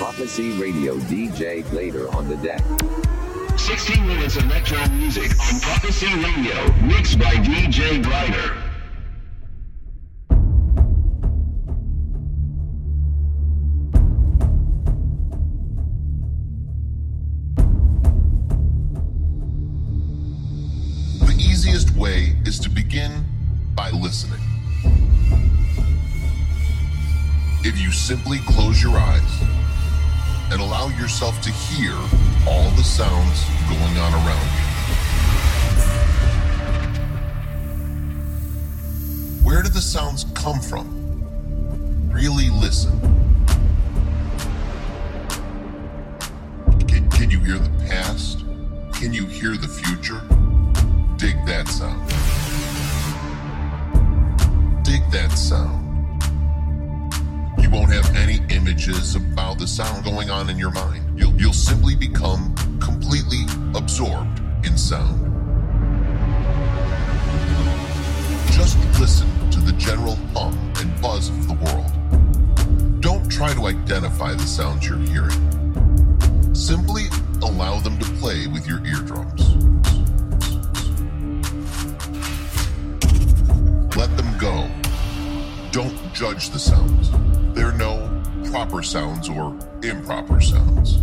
Prophecy Radio DJ Glader on the deck. 60 minutes electro music on Prophecy Radio, mixed by DJ Glider. Yourself to hear all the sounds going on around you. Where do the sounds come from? Really listen. Can, can you hear the past? Can you hear the future? Dig that sound. Dig that sound. You won't have any images about the sound going on in your mind. You'll, you'll simply become completely absorbed in sound. Just listen to the general hum and buzz of the world. Don't try to identify the sounds you're hearing. Simply allow them to play with your eardrums. Let them go. Don't judge the sounds. There are no proper sounds or improper sounds.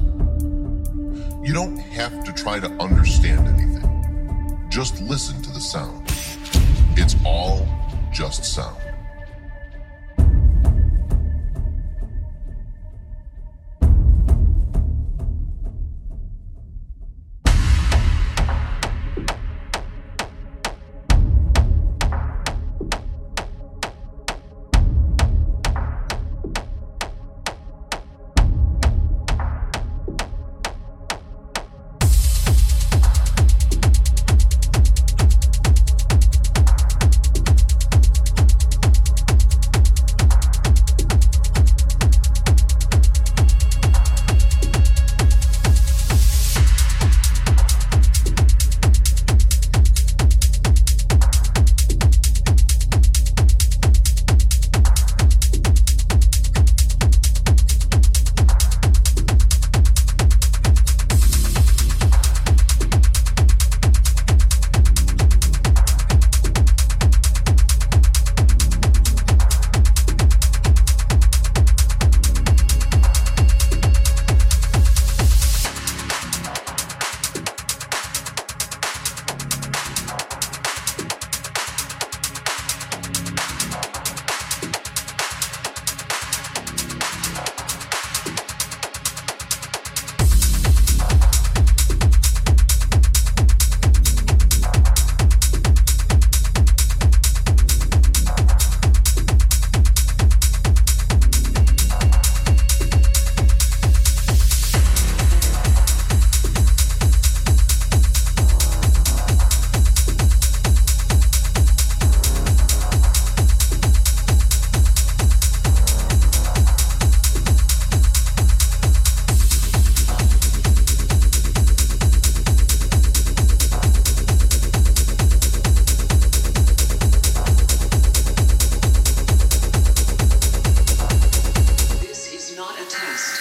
You don't have to try to understand anything. Just listen to the sound. It's all just sound. A test.